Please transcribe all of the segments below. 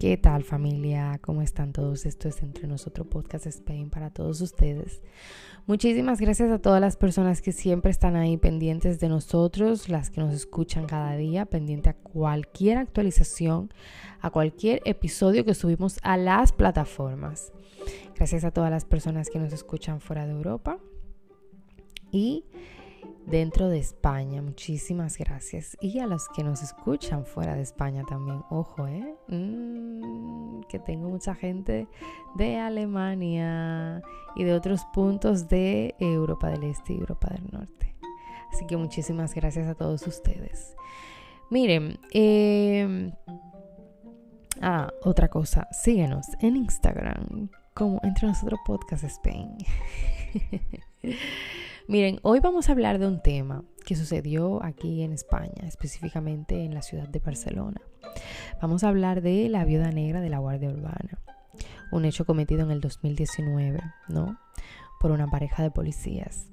¿Qué tal familia? ¿Cómo están todos? Esto es Entre Nosotros Podcast Spain para todos ustedes. Muchísimas gracias a todas las personas que siempre están ahí pendientes de nosotros, las que nos escuchan cada día, pendiente a cualquier actualización, a cualquier episodio que subimos a las plataformas. Gracias a todas las personas que nos escuchan fuera de Europa. Y dentro de España. Muchísimas gracias. Y a los que nos escuchan fuera de España también. Ojo, ¿eh? Mm, que tengo mucha gente de Alemania y de otros puntos de Europa del Este y Europa del Norte. Así que muchísimas gracias a todos ustedes. Miren, eh, ah, otra cosa, síguenos en Instagram como Entre Nosotros Podcast Spain. Miren, hoy vamos a hablar de un tema que sucedió aquí en España, específicamente en la ciudad de Barcelona. Vamos a hablar de la viuda negra de la Guardia Urbana, un hecho cometido en el 2019, ¿no? Por una pareja de policías.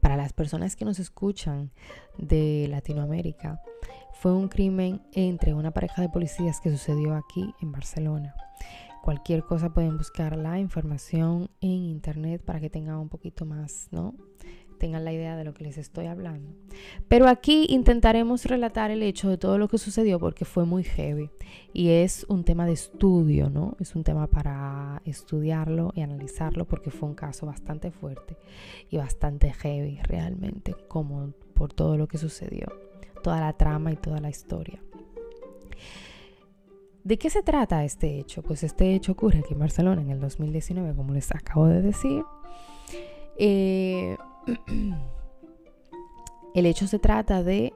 Para las personas que nos escuchan de Latinoamérica, fue un crimen entre una pareja de policías que sucedió aquí en Barcelona cualquier cosa pueden buscar la información en internet para que tengan un poquito más, ¿no? Tengan la idea de lo que les estoy hablando. Pero aquí intentaremos relatar el hecho de todo lo que sucedió porque fue muy heavy y es un tema de estudio, ¿no? Es un tema para estudiarlo y analizarlo porque fue un caso bastante fuerte y bastante heavy realmente, como por todo lo que sucedió, toda la trama y toda la historia. ¿De qué se trata este hecho? Pues este hecho ocurre aquí en Barcelona en el 2019, como les acabo de decir. Eh, el hecho se trata de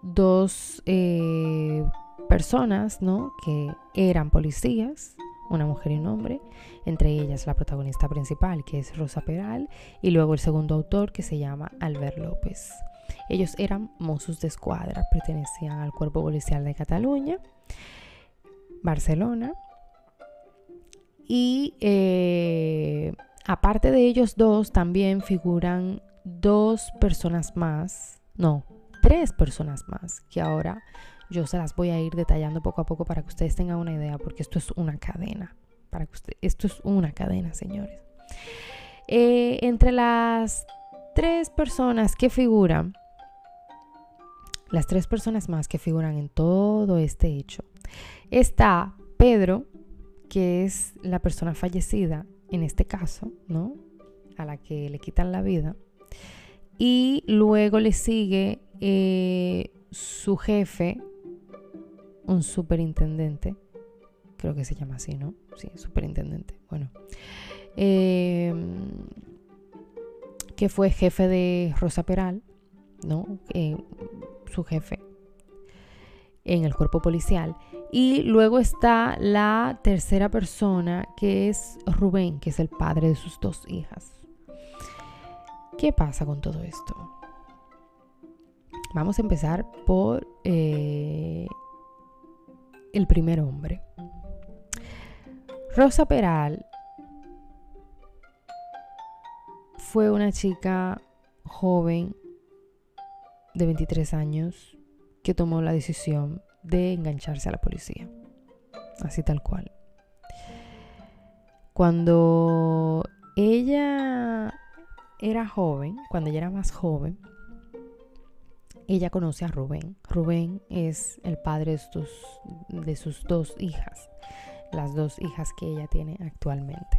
dos eh, personas, ¿no? Que eran policías, una mujer y un hombre, entre ellas la protagonista principal, que es Rosa Peral, y luego el segundo autor, que se llama Albert López. Ellos eran mozos de escuadra, pertenecían al cuerpo policial de Cataluña. Barcelona. Y eh, aparte de ellos dos, también figuran dos personas más, no, tres personas más, que ahora yo se las voy a ir detallando poco a poco para que ustedes tengan una idea, porque esto es una cadena. Para que esto es una cadena, señores. Eh, entre las tres personas que figuran, las tres personas más que figuran en todo este hecho, está Pedro, que es la persona fallecida en este caso, ¿no? A la que le quitan la vida. Y luego le sigue eh, su jefe, un superintendente, creo que se llama así, ¿no? Sí, superintendente. Bueno, em, que fue jefe de Rosa Peral, ¿no? Eh, su jefe en el cuerpo policial. Y luego está la tercera persona, que es Rubén, que es el padre de sus dos hijas. ¿Qué pasa con todo esto? Vamos a empezar por eh, el primer hombre. Rosa Peral fue una chica joven de 23 años que tomó la decisión de engancharse a la policía. Así tal cual. Cuando ella era joven, cuando ella era más joven, ella conoce a Rubén. Rubén es el padre de sus, de sus dos hijas, las dos hijas que ella tiene actualmente.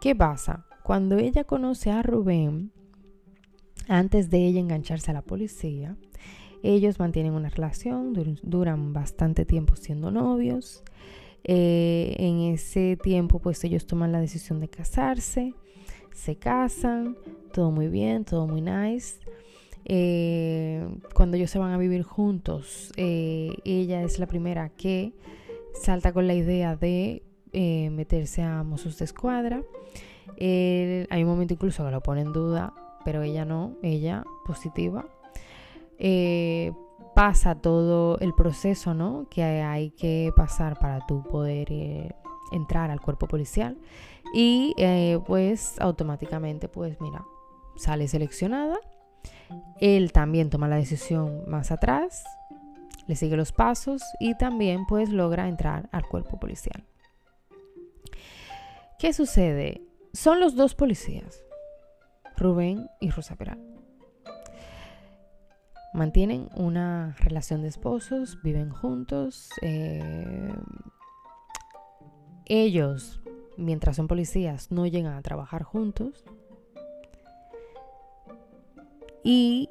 ¿Qué pasa? Cuando ella conoce a Rubén, antes de ella engancharse a la policía, ellos mantienen una relación, duran bastante tiempo siendo novios. Eh, en ese tiempo pues ellos toman la decisión de casarse, se casan, todo muy bien, todo muy nice. Eh, cuando ellos se van a vivir juntos, eh, ella es la primera que salta con la idea de meterse a Mozos de Escuadra. hay un momento incluso que lo pone en duda, pero ella no, ella positiva, eh, pasa todo el proceso ¿no? que hay que pasar para tú poder eh, entrar al cuerpo policial y eh, pues automáticamente pues mira sale seleccionada él también toma la decisión más atrás le sigue los pasos y también pues logra entrar al cuerpo policial. ¿Qué sucede? Son los dos policías, Rubén y Rosa Peral. Mantienen una relación de esposos, viven juntos. Eh, ellos, mientras son policías, no llegan a trabajar juntos. Y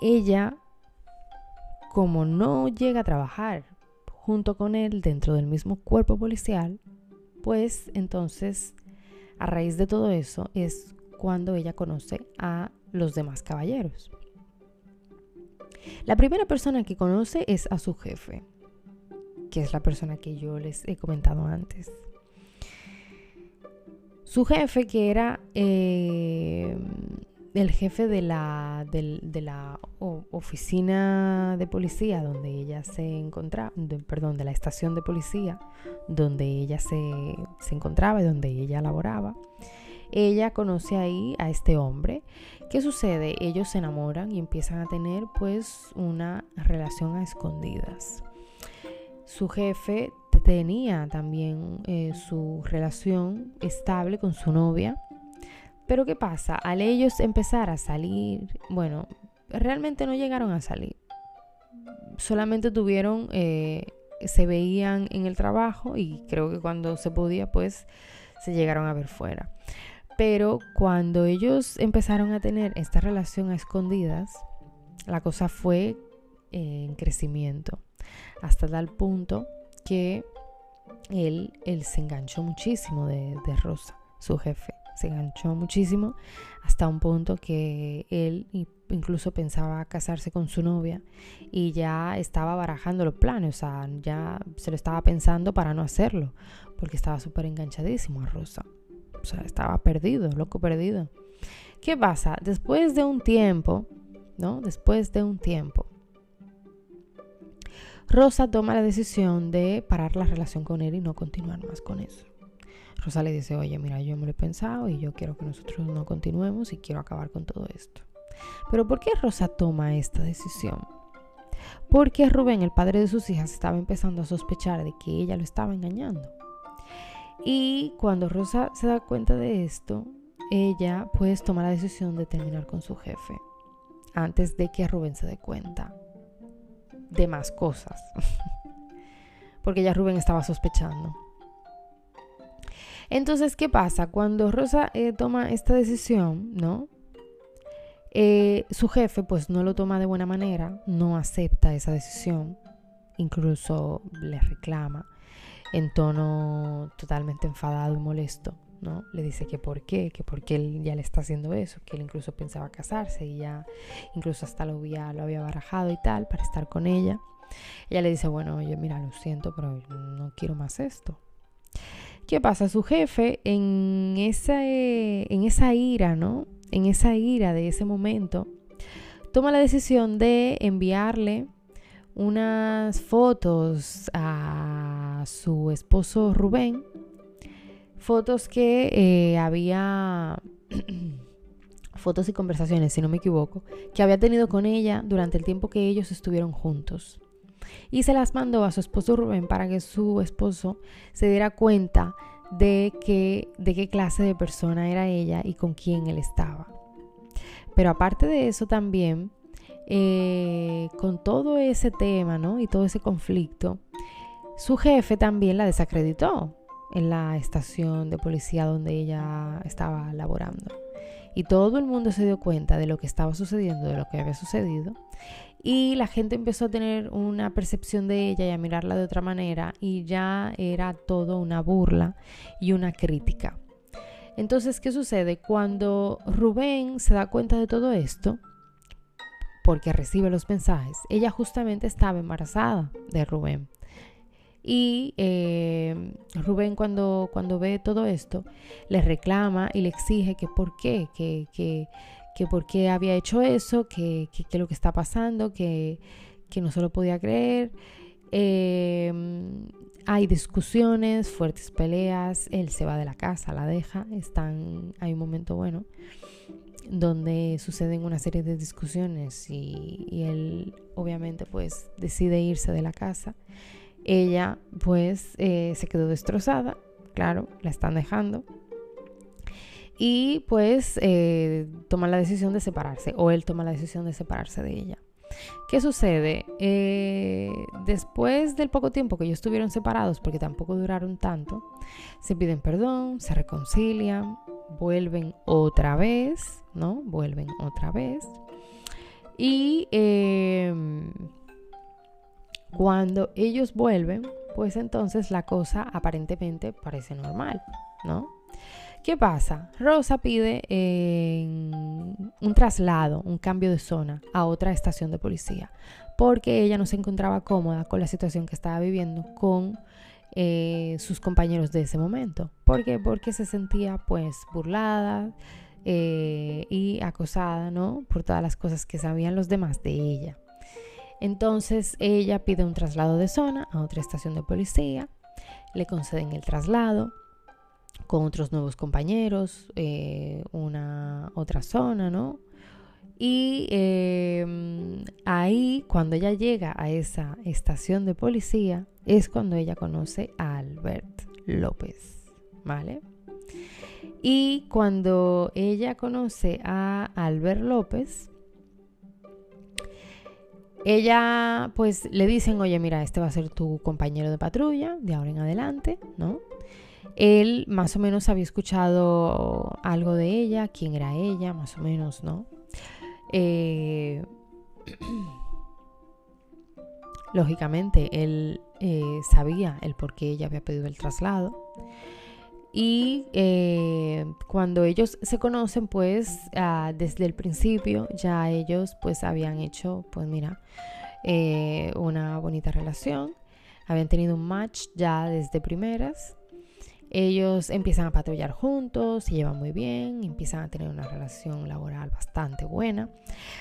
ella, como no llega a trabajar junto con él dentro del mismo cuerpo policial, pues entonces, a raíz de todo eso, es cuando ella conoce a los demás caballeros. La primera persona que conoce es a su jefe, que es la persona que yo les he comentado antes. Su jefe, que era eh, el jefe de la, de, la oficina de policía donde ella se encontraba, perdón, de la estación de policía donde ella se, se encontraba y donde ella laboraba, ella conoce ahí a este hombre. ¿Qué sucede? Ellos se enamoran y empiezan a tener pues una relación a escondidas. Su jefe tenía también eh, su relación estable con su novia. Pero ¿qué pasa? Al ellos empezar a salir, bueno, realmente no llegaron a salir. Solamente tuvieron, eh, se veían en el trabajo y creo que cuando se podía, pues se llegaron a ver fuera. Pero cuando ellos empezaron a tener esta relación a escondidas, la cosa fue eh, en crecimiento, hasta tal punto que él, se enganchó muchísimo de, de Rosa, su jefe se enganchó muchísimo hasta un punto que él incluso pensaba casarse con su novia y ya estaba barajando los planes, o sea, ya se lo estaba pensando para no hacerlo, porque estaba súper enganchadísimo a Rosa. O sea, estaba perdido, loco perdido. ¿Qué pasa? Después de un tiempo, ¿no? Después de un tiempo, Rosa toma la decisión de parar la relación con él y no continuar más con eso. Rosa le dice, oye, mira, yo me lo he pensado y yo quiero que nosotros no continuemos y quiero acabar con todo esto. Pero ¿por qué Rosa toma esta decisión? Porque Rubén, el padre de sus hijas, estaba empezando a sospechar de que ella lo estaba engañando. Y cuando Rosa se da cuenta de esto, ella pues toma la decisión de terminar con su jefe antes de que Rubén se dé cuenta de más cosas. Porque ya Rubén estaba sospechando. Entonces, ¿qué pasa? Cuando Rosa eh, toma esta decisión, ¿no? Eh, su jefe pues no lo toma de buena manera, no acepta esa decisión, incluso le reclama en tono totalmente enfadado y molesto, ¿no? Le dice que por qué, que por qué él ya le está haciendo eso, que él incluso pensaba casarse y ya incluso hasta lo había, lo había barajado y tal para estar con ella. Ella le dice, bueno, oye, mira, lo siento, pero no quiero más esto. ¿Qué pasa? Su jefe en esa, en esa ira, ¿no? En esa ira de ese momento, toma la decisión de enviarle unas fotos a su esposo Rubén, fotos que eh, había, fotos y conversaciones, si no me equivoco, que había tenido con ella durante el tiempo que ellos estuvieron juntos. Y se las mandó a su esposo Rubén para que su esposo se diera cuenta de, que, de qué clase de persona era ella y con quién él estaba. Pero aparte de eso también eh, con todo ese tema, ¿no? Y todo ese conflicto, su jefe también la desacreditó en la estación de policía donde ella estaba laborando. Y todo el mundo se dio cuenta de lo que estaba sucediendo, de lo que había sucedido. Y la gente empezó a tener una percepción de ella y a mirarla de otra manera. Y ya era todo una burla y una crítica. Entonces, ¿qué sucede? Cuando Rubén se da cuenta de todo esto, porque recibe los mensajes. Ella justamente estaba embarazada de Rubén. Y eh, Rubén cuando, cuando ve todo esto, le reclama y le exige que por qué, que, que, que por qué había hecho eso, que, que, lo que está pasando, que, que no se lo podía creer. Em, hay discusiones, fuertes peleas, él se va de la casa, la deja, están, hay un momento bueno donde suceden una serie de discusiones y, él obviamente pues decide irse de la casa. Ella pues eh, se quedó destrozada, claro, la están dejando. Y pues eh, toma la decisión de separarse, o él toma la decisión de separarse de ella. ¿Qué sucede? Eh, después del poco tiempo que ellos estuvieron separados, porque tampoco duraron tanto, se piden perdón, se reconcilian, vuelven otra vez, ¿no? Vuelven otra vez. Y em, cuando ellos vuelven, pues entonces la cosa aparentemente parece normal, ¿no? ¿Qué pasa? Rosa pide un traslado, un cambio de zona a otra estación de policía, porque ella no se encontraba cómoda con la situación que estaba viviendo con eh, sus compañeros de ese momento. ¿Por qué? Porque se sentía pues burlada eh, y acosada, ¿no? Por todas las cosas que sabían los demás de ella. Entonces ella pide un traslado de zona a otra estación de policía, le conceden el traslado con otros nuevos compañeros, eh, una otra zona, ¿no? Y em, ahí, cuando ella llega a esa estación de policía, es cuando ella conoce a Albert López, ¿vale? Y cuando ella conoce a Albert López, ella pues le dicen, oye, mira, este va a ser tu compañero de patrulla de ahora en adelante, ¿no? Él más o menos había escuchado algo de ella, quién era ella, más o menos, ¿no? Eh, lógicamente, él eh, sabía el por qué ella había pedido el traslado. Y eh, cuando ellos se conocen, pues ah, desde el principio ya ellos pues habían hecho, pues mira, una bonita relación. Habían tenido un match ya desde primeras. Ellos empiezan a patrullar juntos, se llevan muy bien, empiezan a tener una relación laboral bastante buena,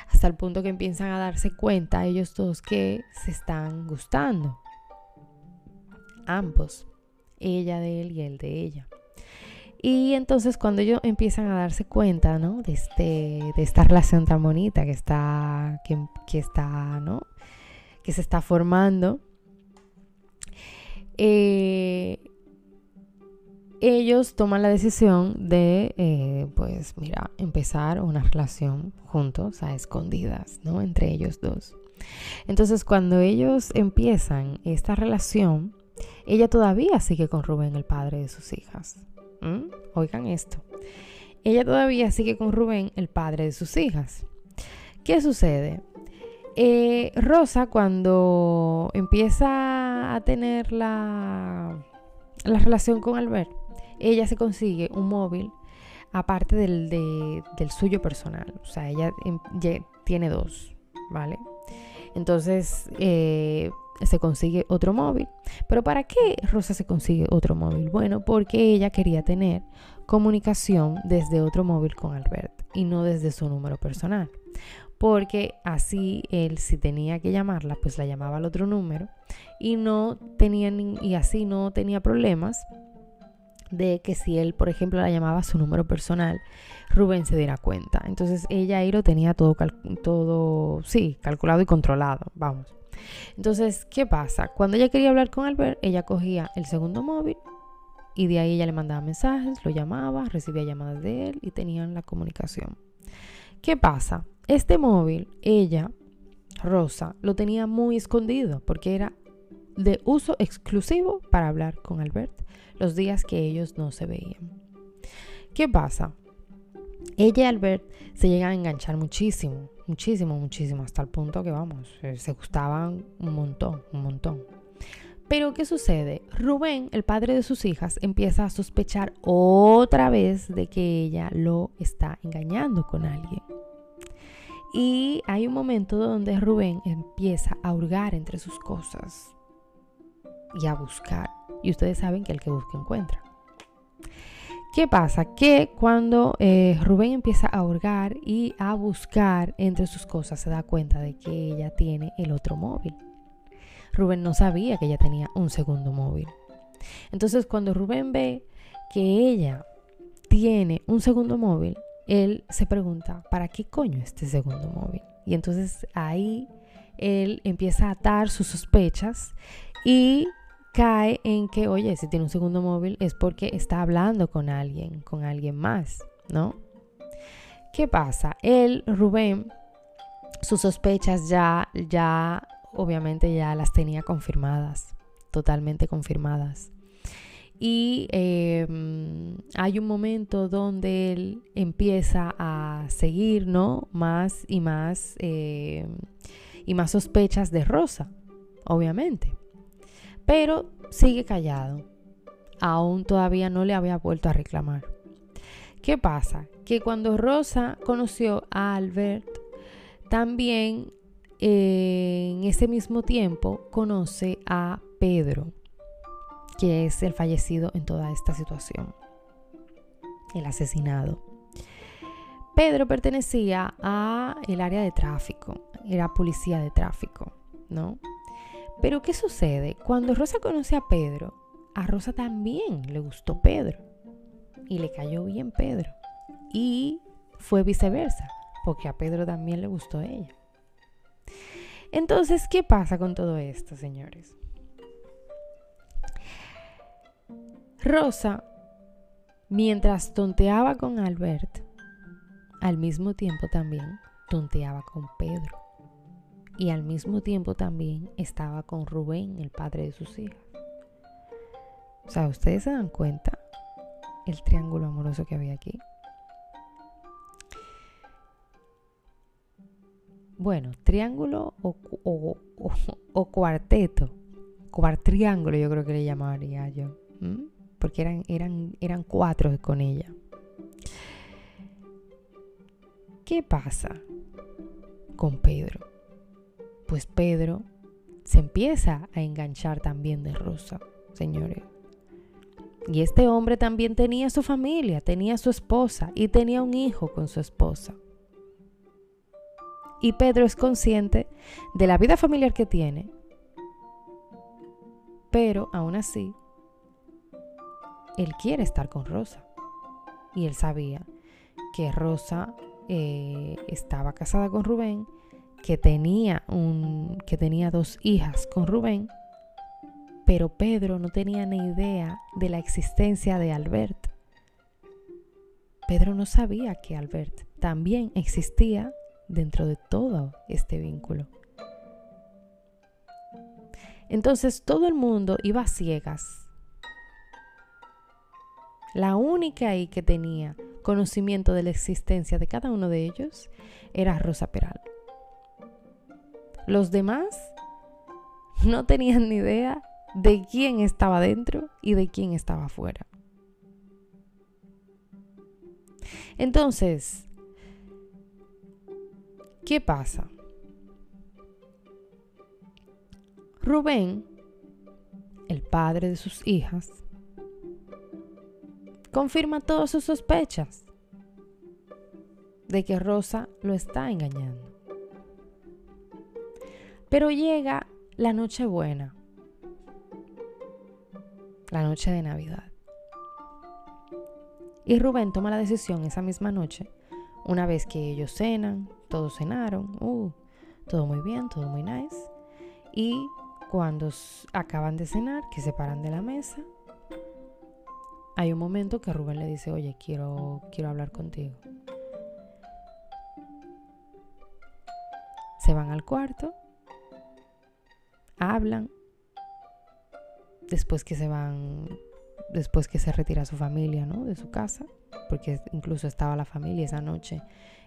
hasta el punto que empiezan a darse cuenta ellos dos que se están gustando. Ambos, ella de él y él de ella. Y entonces cuando ellos empiezan a darse cuenta, ¿no? De, este, de esta relación tan bonita que está, que, que está, ¿no? Que se está formando, eh, ellos toman la decisión de, eh, pues mira, empezar una relación juntos, a escondidas, ¿no? Entre ellos dos. Entonces, cuando ellos empiezan esta relación, ella todavía sigue con Rubén, el padre de sus hijas. Oigan esto. Ella todavía sigue con Rubén, el padre de sus hijas. ¿Qué sucede? Eh, Rosa, cuando empieza a tener la, la relación con Albert, ella se consigue un móvil aparte del, del suyo personal. O sea, ella em, tiene dos, ¿vale? Entonces eh, se consigue otro móvil. Pero ¿para qué Rosa se consigue otro móvil? Bueno, porque ella quería tener comunicación desde otro móvil con Albert y no desde su número personal. Porque así él, si tenía que llamarla, pues la llamaba al otro número y no tenía y así no tenía problemas de que si él, por ejemplo, la llamaba su número personal, Rubén se diera cuenta. Entonces ella ahí lo tenía todo, todo, sí, calculado y controlado, vamos. Entonces, ¿qué pasa? Cuando ella quería hablar con Albert, ella cogía el segundo móvil y de ahí ella le mandaba mensajes, lo llamaba, recibía llamadas de él y tenían la comunicación. ¿Qué pasa? Este móvil, ella, Rosa, lo tenía muy escondido porque era de uso exclusivo para hablar con Albert los días que ellos no se veían. ¿Qué pasa? Ella y Albert se llegan a enganchar muchísimo, muchísimo, muchísimo, hasta el punto que vamos, eh, se gustaban un montón, un montón. Pero ¿qué sucede? Rubén, el padre de sus hijas, empieza a sospechar otra vez de que ella lo está engañando con alguien. Y hay un momento donde Rubén empieza a hurgar entre sus cosas y a buscar. Y ustedes saben que el que busca encuentra. ¿Qué pasa? Que cuando eh, Rubén empieza a hurgar y a buscar entre sus cosas, se da cuenta de que ella tiene el otro móvil. Rubén no sabía que ella tenía un segundo móvil. Entonces cuando Rubén ve que ella tiene un segundo móvil, él se pregunta, ¿para qué coño este segundo móvil? Y entonces ahí él empieza a atar sus sospechas y cae en que, oye, si tiene un segundo móvil es porque está hablando con alguien, con alguien más, ¿no? ¿Qué pasa? Él, Rubén, sus sospechas ya, ya, obviamente ya las tenía confirmadas, totalmente confirmadas. Y em, hay un momento donde él empieza a seguir, ¿no? Más y más, em, y más sospechas de Rosa, obviamente. Pero sigue callado. Aún todavía no le había vuelto a reclamar. ¿Qué pasa? Que cuando Rosa conoció a Albert, también eh, en ese mismo tiempo conoce a Pedro que es el fallecido en toda esta situación, el asesinado. Pedro pertenecía a el área de tráfico, era policía de tráfico, ¿no? Pero ¿qué sucede? Cuando Rosa conoce a Pedro, a Rosa también le gustó Pedro y le cayó bien Pedro. Y fue viceversa, porque a Pedro también le gustó ella. Entonces, ¿qué pasa con todo esto, señores? Rosa, mientras tonteaba con Albert, al mismo tiempo también tonteaba con Pedro. Y al mismo tiempo también estaba con Rubén, el padre de sus hijas. O sea, ¿ustedes se dan cuenta el triángulo amoroso que había aquí? Bueno, triángulo o, o, cuarteto. Cuartriángulo yo creo que le llamaría yo porque eran, eran, eran cuatro con ella. ¿Qué pasa con Pedro? Pues Pedro se empieza a enganchar también de Rosa, señores. Y este hombre también tenía su familia, tenía su esposa y tenía un hijo con su esposa. Y Pedro es consciente de la vida familiar que tiene, pero aún así él quiere estar con Rosa. Y él sabía que Rosa eh, estaba casada con Rubén, que tenía, un, que tenía dos hijas con Rubén, pero Pedro no tenía ni idea de la existencia de Albert. Pedro no sabía que Albert también existía dentro de todo este vínculo. Entonces todo el mundo iba a ciegas la única ahí que tenía conocimiento de la existencia de cada uno de ellos era Rosa Peral. Los demás no tenían ni idea de quién estaba dentro y de quién estaba afuera. Entonces, ¿qué pasa? Rubén, el padre de sus hijas, confirma todas sus sospechas de que Rosa lo está engañando. Pero llega la noche buena, la noche de Navidad. Y Rubén toma la decisión esa misma noche, una vez que ellos cenan, todos cenaron, uh, todo muy bien, todo muy nice. Y cuando acaban de cenar, que se paran de la mesa, hay un momento que Rubén le dice, oye, quiero, quiero hablar contigo. Se van al cuarto, hablan, después que se van, después que se retira su familia, ¿no? De su casa, porque incluso estaba la familia esa noche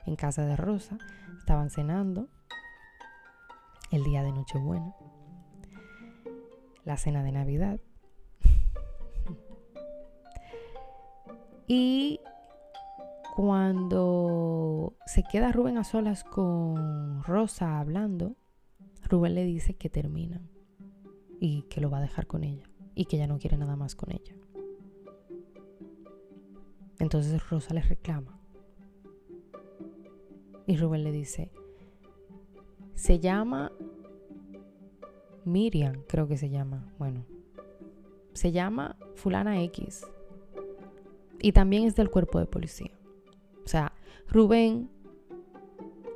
en casa de Rosa, estaban cenando el día de Nochebuena, la cena de Navidad. Y cuando se queda Rubén a solas con Rosa hablando, Rubén le dice que termina y que lo va a dejar con ella y que ya no quiere nada más con ella. Entonces Rosa le reclama. Y Rubén le dice, se llama Miriam, creo que se llama. Bueno, se llama fulana X. Y también es del cuerpo de policía. O sea, Rubén,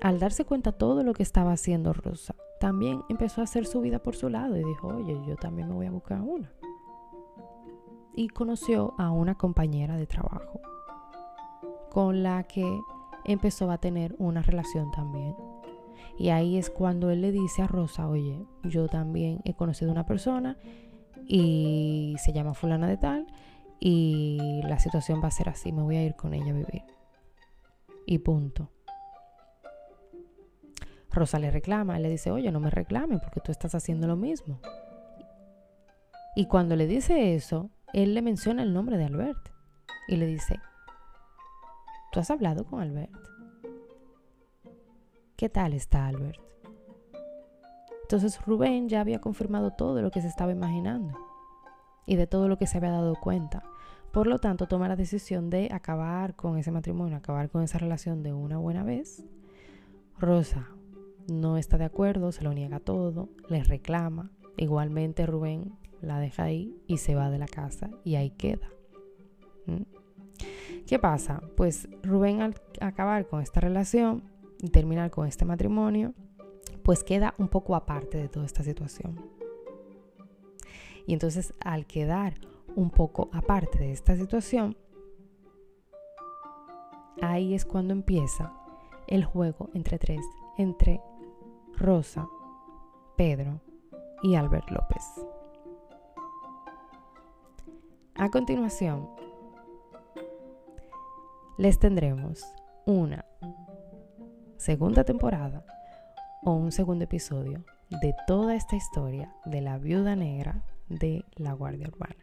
al darse cuenta todo lo que estaba haciendo Rosa, también empezó a hacer su vida por su lado y dijo, oye, yo también me voy a buscar una. Y conoció a una compañera de trabajo con la que empezó a tener una relación también. Y ahí es cuando él le dice a Rosa, oye, yo también he conocido una persona y se llama fulana de tal y la situación va a ser así, me voy a ir con ella a vivir. Y punto. Rosa le reclama, él le dice, oye, no me reclamen porque tú estás haciendo lo mismo. Y cuando le dice eso, él le menciona el nombre de Albert y le dice, ¿tú has hablado con Albert? ¿Qué tal está Albert? Entonces Rubén ya había confirmado todo lo que se estaba imaginando y de todo lo que se había dado cuenta. Por lo tanto, toma la decisión de acabar con ese matrimonio, acabar con esa relación de una buena vez. Rosa no está de acuerdo, se lo niega todo, le reclama. Igualmente Rubén la deja ahí y se va de la casa y ahí queda. ¿Mm? ¿Qué pasa? Pues Rubén al acabar con esta relación y terminar con este matrimonio, pues queda un poco aparte de toda esta situación. Y entonces al quedar un poco aparte de esta situación, ahí es cuando empieza el juego entre tres, entre Rosa, Pedro y Albert López. A continuación, les tendremos una segunda temporada o un segundo episodio de toda esta historia de la viuda negra de la Guardia Urbana.